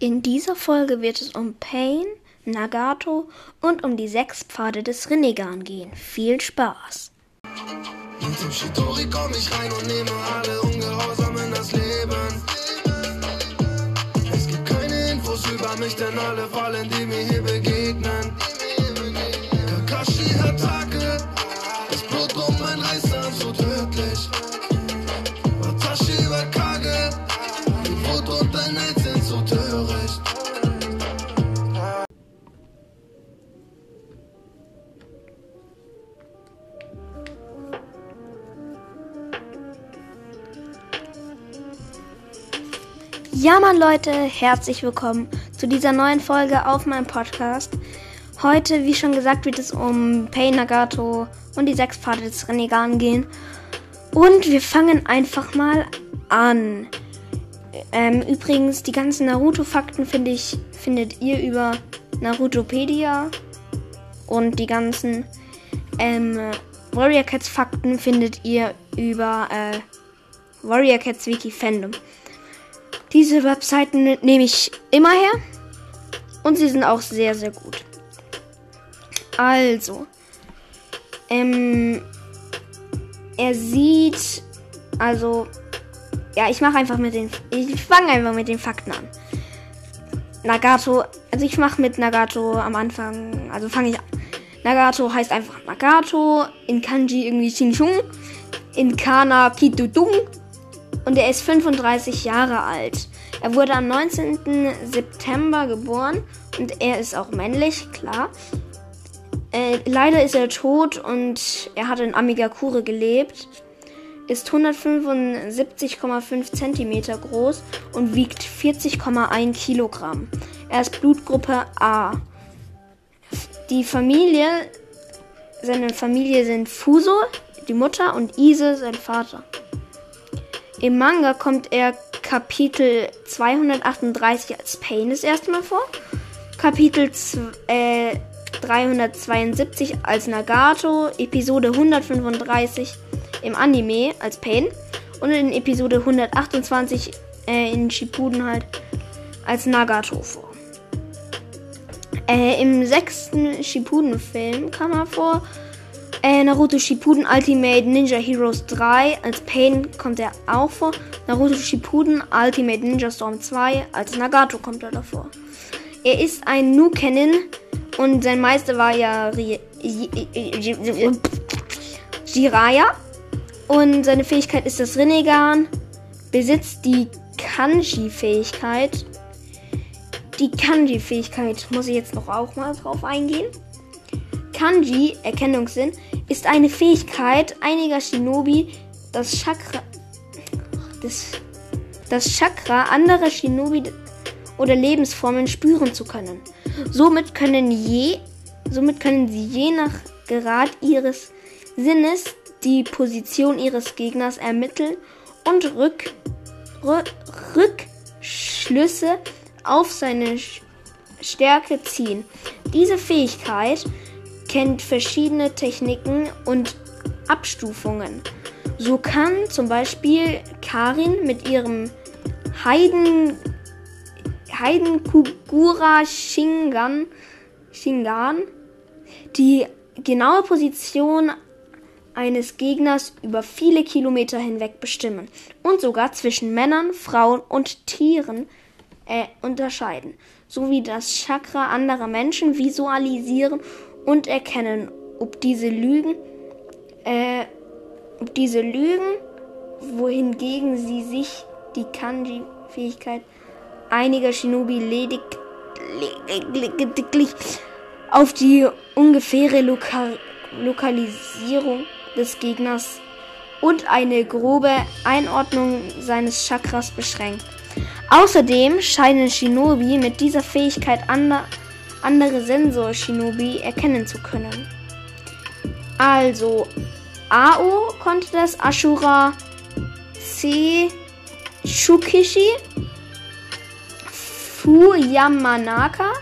In dieser Folge wird es um Pain, Nagato und um die sechs Pfade des Rinnegan gehen. Viel Spaß! Denn alle fallen, die mir hier begegnen. Ja, Mann, Leute, herzlich willkommen zu dieser neuen Folge auf meinem Podcast. Heute, wie schon gesagt, wird es um Pain Nagato und die sechs Pfade des Renegan gehen. Und wir fangen einfach mal an. Ähm, übrigens, die ganzen Naruto-Fakten finde ich, findet ihr über Narutopedia. Und die ganzen ähm, Warrior Cats Fakten findet ihr über äh, Warrior Cats Wiki Fandom. Diese Webseiten nehme ich immer her. Und sie sind auch sehr, sehr gut. Also. Ähm, er sieht. Also. Ja, ich mache einfach mit den. Ich fange einfach mit den Fakten an. Nagato. Also ich mache mit Nagato am Anfang. Also fange ich an. Nagato heißt einfach Nagato. In Kanji irgendwie Xingshung. In Kana Kitudung. Und er ist 35 Jahre alt. Er wurde am 19. September geboren und er ist auch männlich, klar. Äh, leider ist er tot und er hat in Amigakure gelebt. Ist 175,5 Zentimeter groß und wiegt 40,1 Kilogramm. Er ist Blutgruppe A. Die Familie, seine Familie sind Fuso, die Mutter, und Ise, sein Vater. Im Manga kommt er Kapitel 238 als Pain das erste Mal vor. Kapitel äh, 372 als Nagato. Episode 135 im Anime als Pain. Und in Episode 128 äh, in Shippuden halt als Nagato vor. Äh, Im sechsten Shippuden-Film kam er vor. Äh, Naruto Shippuden Ultimate Ninja Heroes 3 als Pain kommt er auch vor. Naruto Shippuden Ultimate Ninja Storm 2 als Nagato kommt er davor. Er ist ein Nukenin und sein Meister war ja Ri- Jiraiya. Und seine Fähigkeit ist das Rinnegan. Besitzt die Kanji-Fähigkeit. Die Kanji-Fähigkeit muss ich jetzt noch auch mal drauf eingehen. Kanji, Erkennungssinn, ist eine Fähigkeit einiger Shinobi, das Chakra, das, das Chakra anderer Shinobi oder Lebensformen spüren zu können. Somit können, je, somit können sie je nach Grad ihres Sinnes die Position ihres Gegners ermitteln und Rück, Rü- Rückschlüsse auf seine Stärke ziehen. Diese Fähigkeit kennt verschiedene Techniken und Abstufungen. So kann zum Beispiel Karin mit ihrem Heiden Heidenkugura Shingan, Shingan die genaue Position eines Gegners über viele Kilometer hinweg bestimmen und sogar zwischen Männern, Frauen und Tieren äh, unterscheiden, sowie das Chakra anderer Menschen visualisieren und erkennen, ob diese Lügen, äh, ob diese Lügen, wohingegen sie sich die Kanji-Fähigkeit einiger Shinobi ledig, lediglich auf die ungefähre Loka Lokalisierung des Gegners und eine grobe Einordnung seines Chakras beschränkt. Außerdem scheinen Shinobi mit dieser Fähigkeit ander andere Sensor-Shinobi erkennen zu können. Also, Ao konnte das Ashura C. Shukishi, Fu Yamanaka,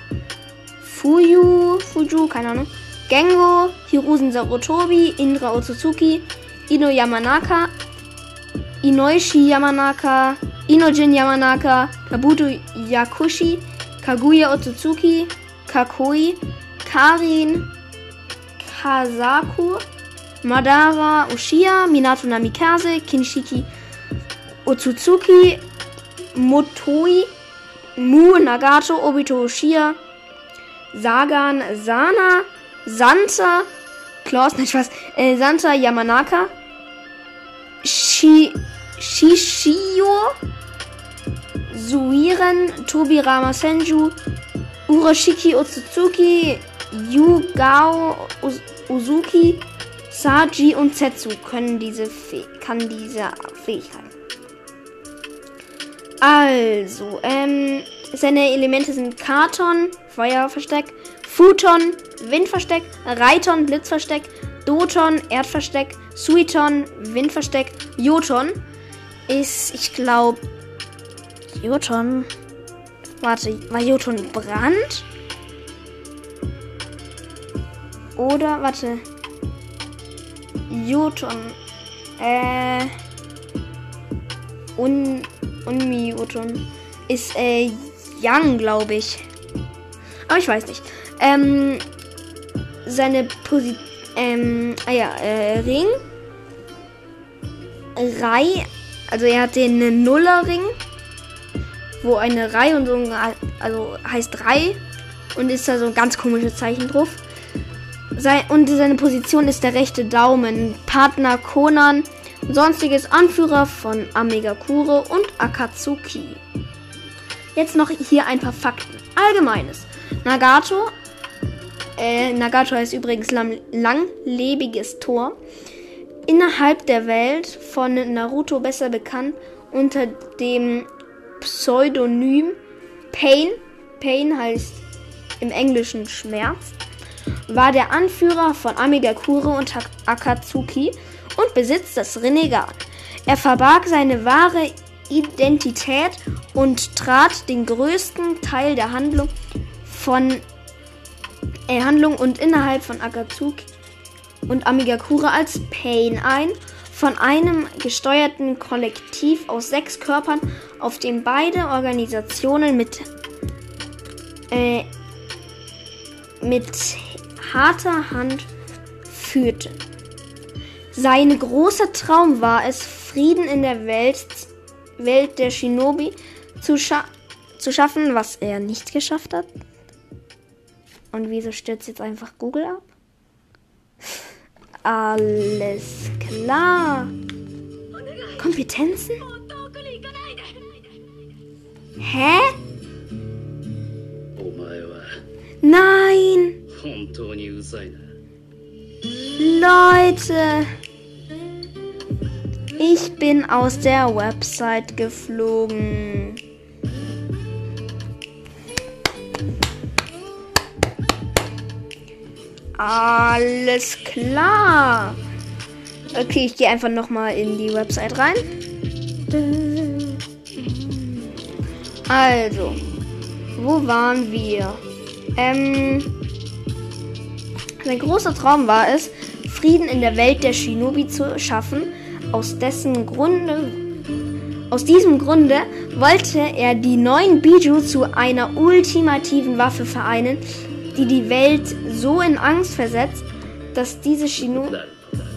Fuyu, Fuju, keine Ahnung, Gengo, Hiruzen Sarutobi, Indra Otsutsuki, Ino Yamanaka, Inoishi Yamanaka, Inojin Yamanaka, Kabuto Yakushi, Kaguya Otsutsuki, Kakoi, Karin, Kazaku, Madara Ushia, Minato Namikaze, Kinshiki Otsutsuki, Motoi, Mu Nagato, Obito Ushia, Sagan Sana, Santa, Klaus, nicht was, äh, Santa Yamanaka, Shi, Shishio, Suiren, Tobirama Senju, Urashiki Otsutsuki, Yugao Uz- Uzuki, Saji und Setsu können diese Fäh kann diese Fähigkeit. Also, ähm, seine Elemente sind Karton, Feuerversteck, Futon, Windversteck, Reiton, Blitzversteck, Doton, Erdversteck, Suiton, Windversteck, Joton ist, ich glaube, Joton. Warte, war Joton Brand? Oder, warte. Joton. Äh. Un. Unmi Joton. Ist, äh, Yang, glaube ich. Aber ich weiß nicht. Ähm. Seine Position. Ähm. Ah ja, äh, Ring. Rei. Also er hat den Nullerring. Wo eine Reihe und so ein, also heißt Rei. Und ist da so ein ganz komisches Zeichen drauf. Sei, und seine Position ist der rechte Daumen. Partner Conan. Sonstiges Anführer von Amegakure und Akatsuki. Jetzt noch hier ein paar Fakten. Allgemeines. Nagato. Äh, Nagato heißt übrigens lang, langlebiges Tor. Innerhalb der Welt von Naruto besser bekannt unter dem Pseudonym Pain. Pain heißt im Englischen Schmerz war der Anführer von Amigakure und Akatsuki und besitzt das Renegat. Er verbarg seine wahre Identität und trat den größten Teil der Handlung von äh, Handlung und innerhalb von Akatsuki und Amigakure als Pain ein, von einem gesteuerten Kollektiv aus sechs Körpern, auf dem beide Organisationen mit äh, mit harter Hand führte. Sein großer Traum war es, Frieden in der Welt, Welt der Shinobi zu, scha zu schaffen, was er nicht geschafft hat. Und wieso stürzt jetzt einfach Google ab? Alles klar. Kompetenzen? Hä? Nein! Leute! Ich bin aus der Website geflogen. Alles klar. Okay, ich gehe einfach nochmal in die Website rein. Also, wo waren wir? Ähm, sein großer Traum war es, Frieden in der Welt der Shinobi zu schaffen. Aus dessen Grunde, aus diesem Grunde wollte er die neuen Biju zu einer ultimativen Waffe vereinen, die die Welt so in Angst versetzt, dass diese Shino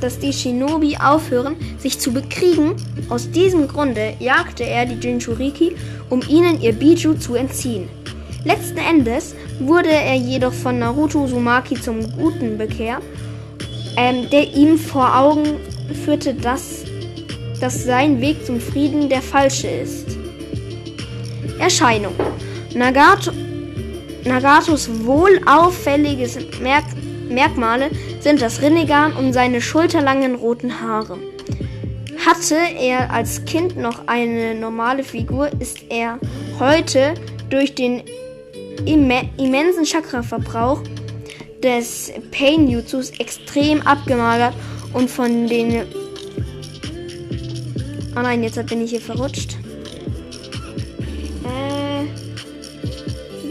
dass die Shinobi aufhören, sich zu bekriegen. Aus diesem Grunde jagte er die Jinchuriki, um ihnen ihr Biju zu entziehen. Letzten Endes wurde er jedoch von Naruto Uzumaki zum Guten bekehrt, ähm, der ihm vor Augen führte, dass, dass sein Weg zum Frieden der falsche ist. Erscheinung. Nagato, Nagatos wohlauffälliges Merk Merkmale sind das Rinnegan und seine schulterlangen roten Haare. Hatte er als Kind noch eine normale Figur, ist er heute durch den imme immensen Chakra-Verbrauch des Pain Jutsus extrem abgemagert und von den. Oh nein, jetzt bin ich hier verrutscht. Äh.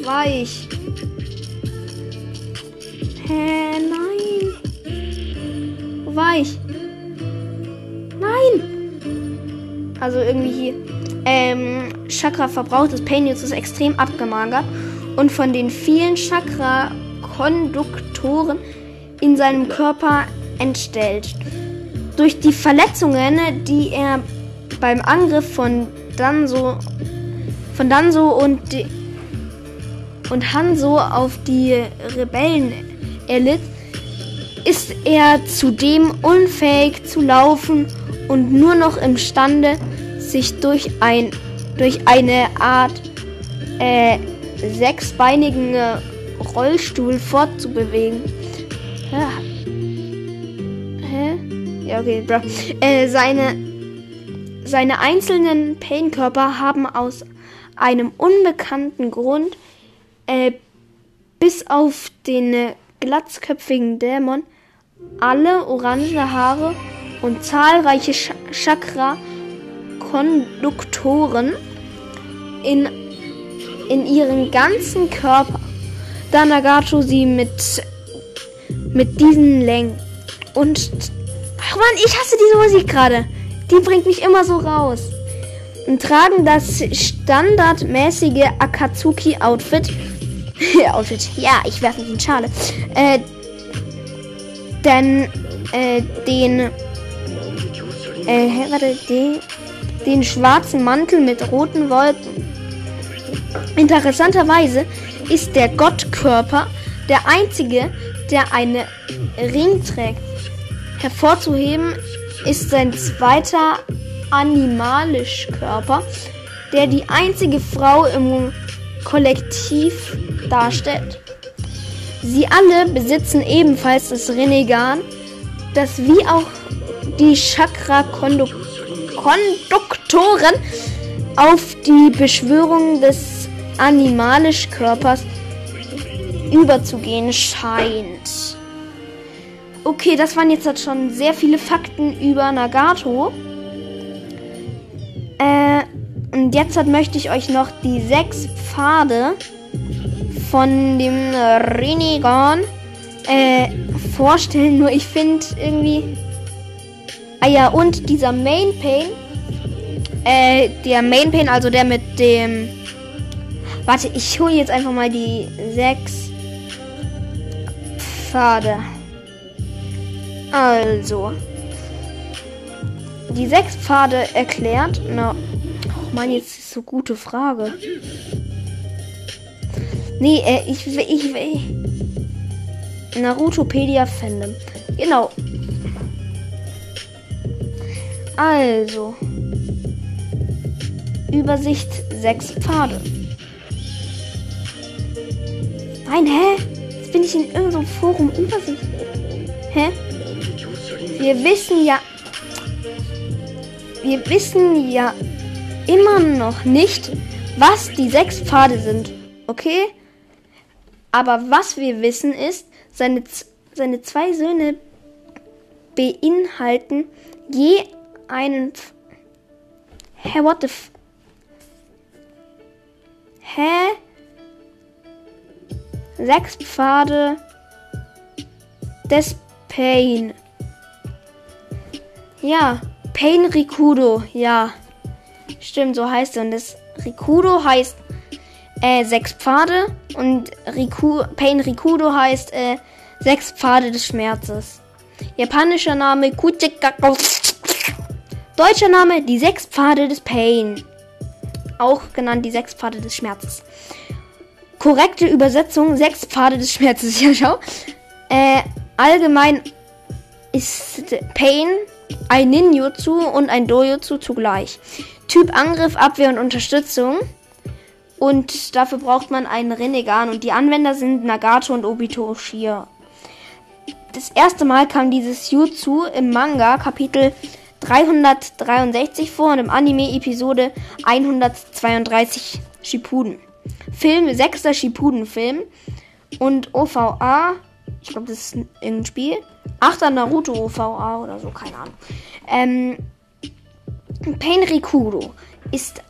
Weich. Hä, nein. Wo Also irgendwie hier. ähm, Chakra-Verbrauch des Pain Jutsus extrem abgemagert und von den vielen Chakra-Konduktoren in seinem Körper entstellt. Durch die Verletzungen, die er beim Angriff von Danzo, von Danzo und, und Hanzo auf die Rebellen erlitt, ist er zudem unfähig zu laufen und nur noch imstande, sich durch, ein, durch eine Art äh, sechsbeinigen Rollstuhl fortzubewegen. Hä? Ja, okay, bro. Äh, seine, seine einzelnen Pain-Körper haben aus einem unbekannten Grund äh, bis auf den äh, glatzköpfigen Dämon alle orange Haare und zahlreiche Ch Chakra-Konduktoren in, in ihren ganzen Körper, da Nagato sie mit, mit diesen Längen und ach man, ich hasse diese Musik gerade. Die bringt mich immer so raus. Und tragen das standardmäßige Akatsuki-Outfit. Outfit, ja, ich werfe nicht in Schale. Äh, denn äh, den äh, warte, den, den schwarzen Mantel mit roten Wolken. Interessanterweise ist der Gottkörper der einzige, der eine Ring trägt. Hervorzuheben ist sein zweiter animalisch Körper, der die einzige Frau im Kollektiv darstellt. Sie alle besitzen ebenfalls das Renegan, das wie auch die Chakra-Konduktoren auf die Beschwörung des animalisch Körpers überzugehen scheint. Okay, das waren jetzt halt schon sehr viele Fakten über Nagato. Äh, und jetzt halt möchte ich euch noch die sechs Pfade von dem Renegon äh, vorstellen. Nur ich finde irgendwie. Ah ja, und dieser Main Pain. Äh, der Main Pain, also der mit dem. Warte, ich hole jetzt einfach mal die sechs Pfade. Also. Die sechs Pfade erklärt. Na, oh Mann, jetzt ist so gute Frage. Nee, äh, ich will, ich will. Narutopedia Fandom. Genau. Also. Übersicht sechs Pfade. Nein, hä? Jetzt bin ich in irgendeinem Forum Übersicht. Hä? Wir wissen ja. Wir wissen ja immer noch nicht, was die sechs Pfade sind. Okay? Aber was wir wissen ist, seine, seine zwei Söhne beinhalten je einen. Hä, what the f. Hä? Sechs Pfade des Pain. Ja, Pain Rikudo, ja. Stimmt, so heißt er. Und das Rikudo heißt äh, sechs Pfade und Riku, Pain Rikudo heißt äh, sechs Pfade des Schmerzes. Japanischer Name Kuchikako. Deutscher Name die sechs Pfade des Pain. Auch genannt die sechs Pfade des Schmerzes. Korrekte Übersetzung sechs Pfade des Schmerzes. Ja, schau. Äh, allgemein ist Pain ein Ninjutsu und ein Dojutsu zugleich. Typ Angriff, Abwehr und Unterstützung. Und dafür braucht man einen Renegan. Und die Anwender sind Nagato und Obito Shia. Das erste Mal kam dieses Jutsu im Manga Kapitel 363 vor und im Anime Episode 132 Shippuden. Film, sechster Shippuden-Film. Und OVA, ich glaube, das ist ein Spiel. Achter Naruto OVA oder so, keine Ahnung. Ähm, Pain Rikudo ist,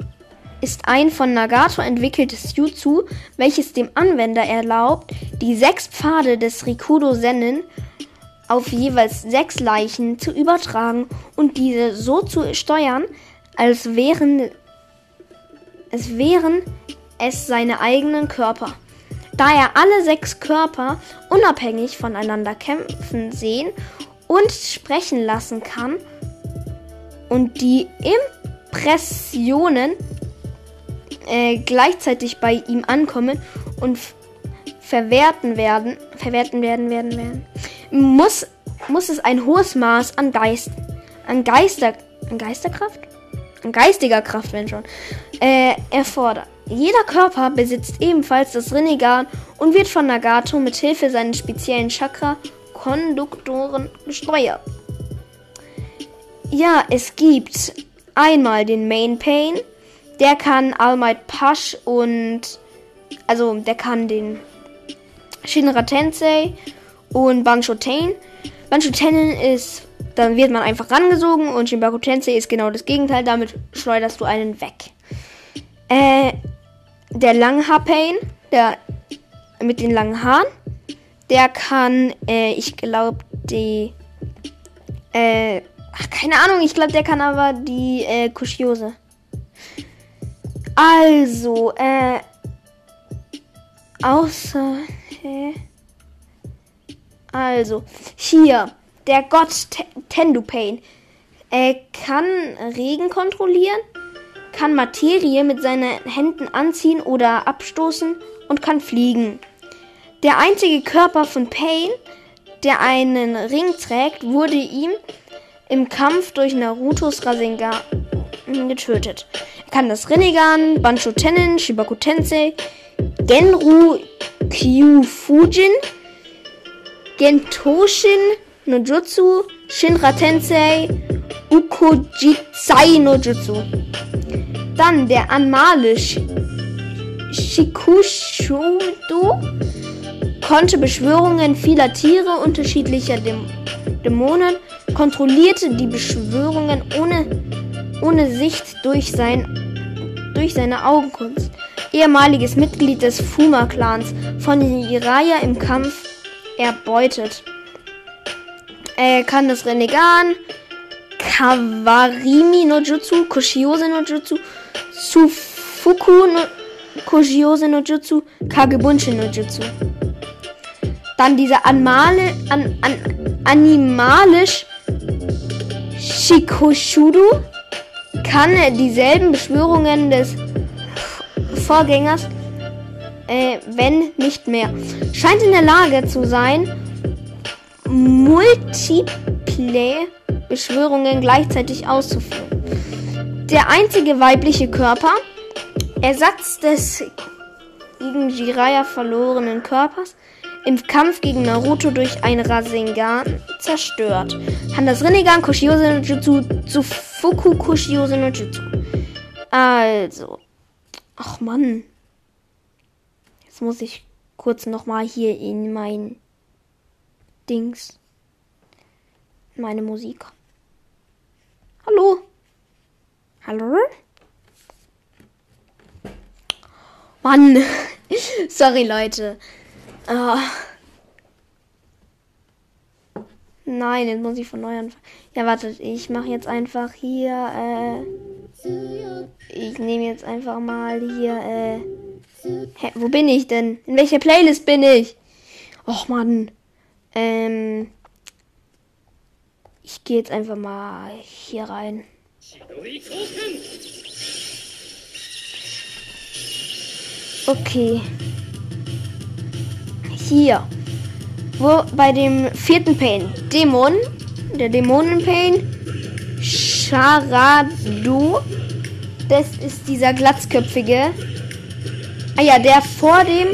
ist ein von Nagato entwickeltes Jutsu, welches dem Anwender erlaubt, die sechs Pfade des Rikudo Sennen auf jeweils sechs Leichen zu übertragen und diese so zu steuern, als wären es wären es seine eigenen Körper. Da er alle sechs Körper unabhängig voneinander kämpfen sehen und sprechen lassen kann und die Impressionen äh, gleichzeitig bei ihm ankommen und verwerten werden, verwerten werden, werden, werden, muss, muss es ein hohes Maß an Geist, an Geister, an Geisterkraft? An geistiger Kraft, wenn schon, äh, erfordert. Jeder Körper besitzt ebenfalls das Rinnegan und wird von Nagato mit Hilfe seines speziellen Chakra-Konduktoren gesteuert. Ja, es gibt einmal den Main Pain, der kann All Might Push und also der kann den Shinra Tensei und Bancho Tain. Bancho Tennen ist, dann wird man einfach rangesogen und Shinbaku Tensei ist genau das Gegenteil, damit schleuderst du einen weg. Äh, der Langhaar-Pain, der mit den langen Haaren, der kann, äh, ich glaube, die, äh, ach, keine Ahnung, ich glaube, der kann aber die, äh, Kushiose. Also, äh, außer, hä? Also, hier, der Gott Tendu-Pain. Er kann Regen kontrollieren, kann Materie mit seinen Händen anziehen oder abstoßen und kann fliegen. Der einzige Körper von Pain, der einen Ring trägt, wurde ihm im Kampf durch Narutos Rasengan getötet. Er kann das Rinnegan, Bancho Tennen, Shibaku Tensei, Genru Kyufujin, Gentoshin no Jutsu, Shinra Tensei, Ukojitsai no Jutsu. Dann der Anmalisch Shikushudo konnte Beschwörungen vieler Tiere unterschiedlicher Däm Dämonen, kontrollierte die Beschwörungen ohne, ohne Sicht durch, sein, durch seine Augenkunst. Ehemaliges Mitglied des Fuma-Clans von Jiraiya im Kampf erbeutet. Er kann das Renegan, Kawarimi no Jutsu, Koshiose no Jutsu, Sufuku no Koshiose no Jutsu, Kagebunshin no Jutsu. Dann dieser Anmale, an, an, animalisch Shikoshudu kann dieselben Beschwörungen des Vorgängers, äh, wenn nicht mehr. Scheint in der Lage zu sein, multiple Beschwörungen gleichzeitig auszuführen. Der einzige weibliche Körper, Ersatz des gegen Jiraiya verlorenen Körpers, im Kampf gegen Naruto durch ein Rasengan zerstört. Kann das Rinnegan Kushiose no Jutsu zu Fuku Kushiose no Jutsu. Also. Ach Mann. Jetzt muss ich kurz nochmal hier in mein Dings. Meine Musik. Hallo? Hallo? Mann. Sorry, Leute. Ah. Nein, jetzt muss ich von neu anfangen. Ja, wartet, ich mache jetzt einfach hier, äh. Ich nehme jetzt einfach mal hier, äh. Hä, wo bin ich denn? In welcher Playlist bin ich? Och, Mann. Ähm. Ich gehe jetzt einfach mal hier rein. Okay. Hier. Wo bei dem vierten Pain. Dämon. Der Dämonen-Pain. Charadu. Das ist dieser glatzköpfige. Ah ja, der vor dem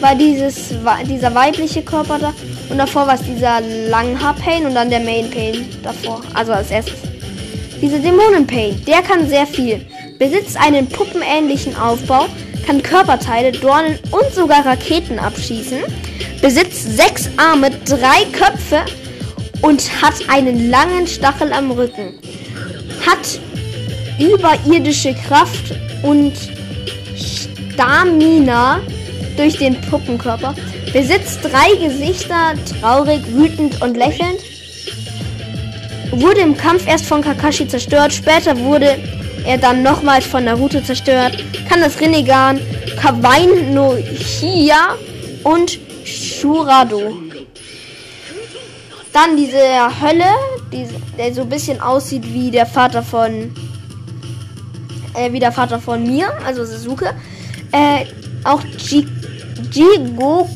war dieses dieser weibliche Körper da. Und davor war es dieser Langhaar-Pain und dann der Main-Pain davor. Also als erstes. Dieser Dämonen-Pain, der kann sehr viel. Besitzt einen puppenähnlichen Aufbau, kann Körperteile, Dornen und sogar Raketen abschießen. Besitzt sechs Arme, drei Köpfe und hat einen langen Stachel am Rücken. Hat überirdische Kraft und Stamina durch den Puppenkörper. Besitzt drei Gesichter, traurig, wütend und lächelnd. Wurde im Kampf erst von Kakashi zerstört, später wurde er dann nochmals von Naruto zerstört, kann das Rinnegan, Kawain no Hiya und Shurado. Dann diese Hölle, diese, der so ein bisschen aussieht wie der Vater von äh, wie der Vater von mir, also Sasuke. Äh, auch Ji Jigokudo,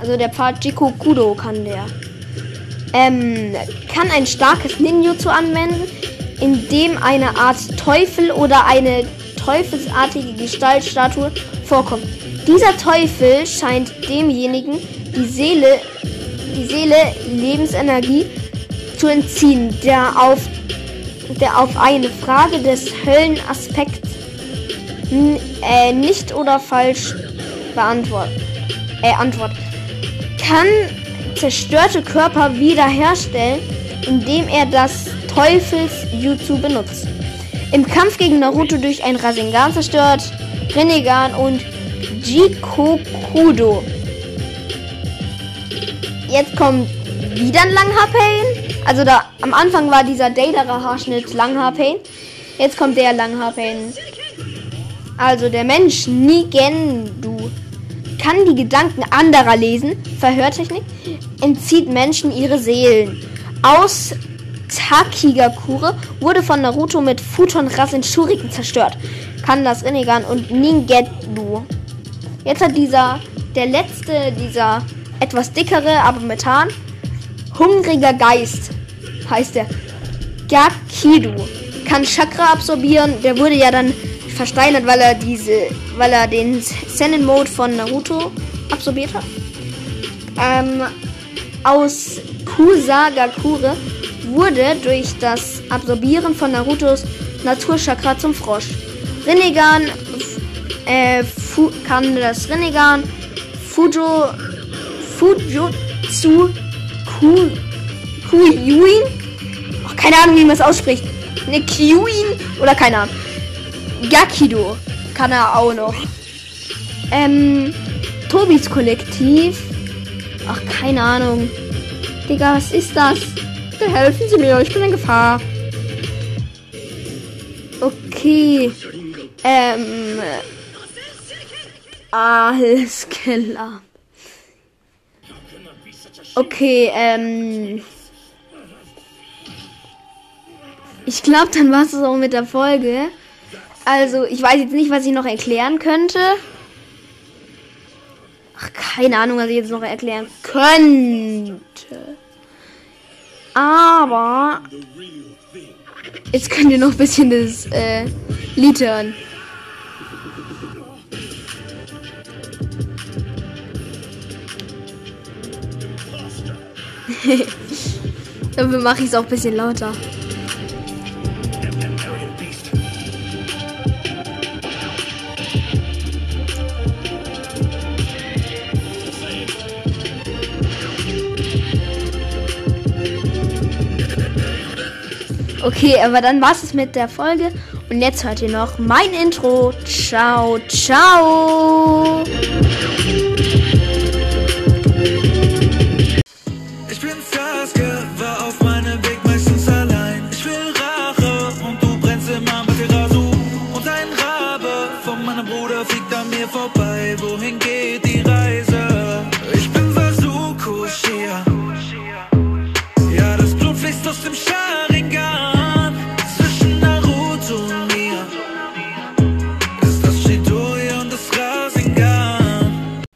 also der Pfad Jikokudo kann der. Ähm, kann ein starkes Ninjutsu anwenden, in dem eine Art Teufel oder eine teufelsartige Gestaltstatue vorkommt. Dieser Teufel scheint demjenigen die Seele, die Seele Lebensenergie zu entziehen, der auf, der auf eine Frage des Höllenaspekts äh, nicht oder falsch beantwortet. Äh, Antwort. Kann zerstörte Körper wiederherstellen, indem er das Teufels-Jutsu benutzt. Im Kampf gegen Naruto durch ein Rasengan zerstört, Rinnegan und Jikokudo. Jetzt kommt wieder ein Langhaar-Pain. Also da am Anfang war dieser Daedara-Haarschnitt Langhaar-Pain. Jetzt kommt der Langhaar-Pain. Also der Mensch Nigendu kann die Gedanken anderer lesen. Verhörtechnik entzieht Menschen ihre Seelen. Aus Takigakure wurde von Naruto mit Futon Rasen Shuriken zerstört. Kann das Rinnegan und Ningetsu. Jetzt hat dieser, der letzte, dieser etwas dickere, aber Methan, hungriger Geist, heißt der. Gakidu. Kann Chakra absorbieren. Der wurde ja dann versteinert, weil er diese, weil er den Sennen Mode von Naruto absorbiert hat. Ähm, aus Kusagakure wurde durch das Absorbieren von Narutos Naturchakra zum Frosch. Rinnegan äh, kann das Rinnegan Fujo Fujutsu Ku Kuyuin oh, keine Ahnung wie man es ausspricht. Ne Kyuin oder keine Ahnung. Gakido kann er auch noch. Ähm, Tobis Kollektiv. Ach, keine Ahnung. Digga, was ist das? Bitte helfen Sie mir, ich bin in Gefahr. Okay. Ähm. Alles klar. Okay, ähm. Ich glaube, dann war es auch mit der Folge. Also, ich weiß jetzt nicht, was ich noch erklären könnte. Ach, keine Ahnung, was ich jetzt noch erklären könnte. Aber jetzt könnt ihr noch ein bisschen das äh, Lied hören. Dafür mache ich es auch ein bisschen lauter. Okay, aber dann war es mit der Folge. Und jetzt hört ihr noch mein Intro. Ciao, ciao.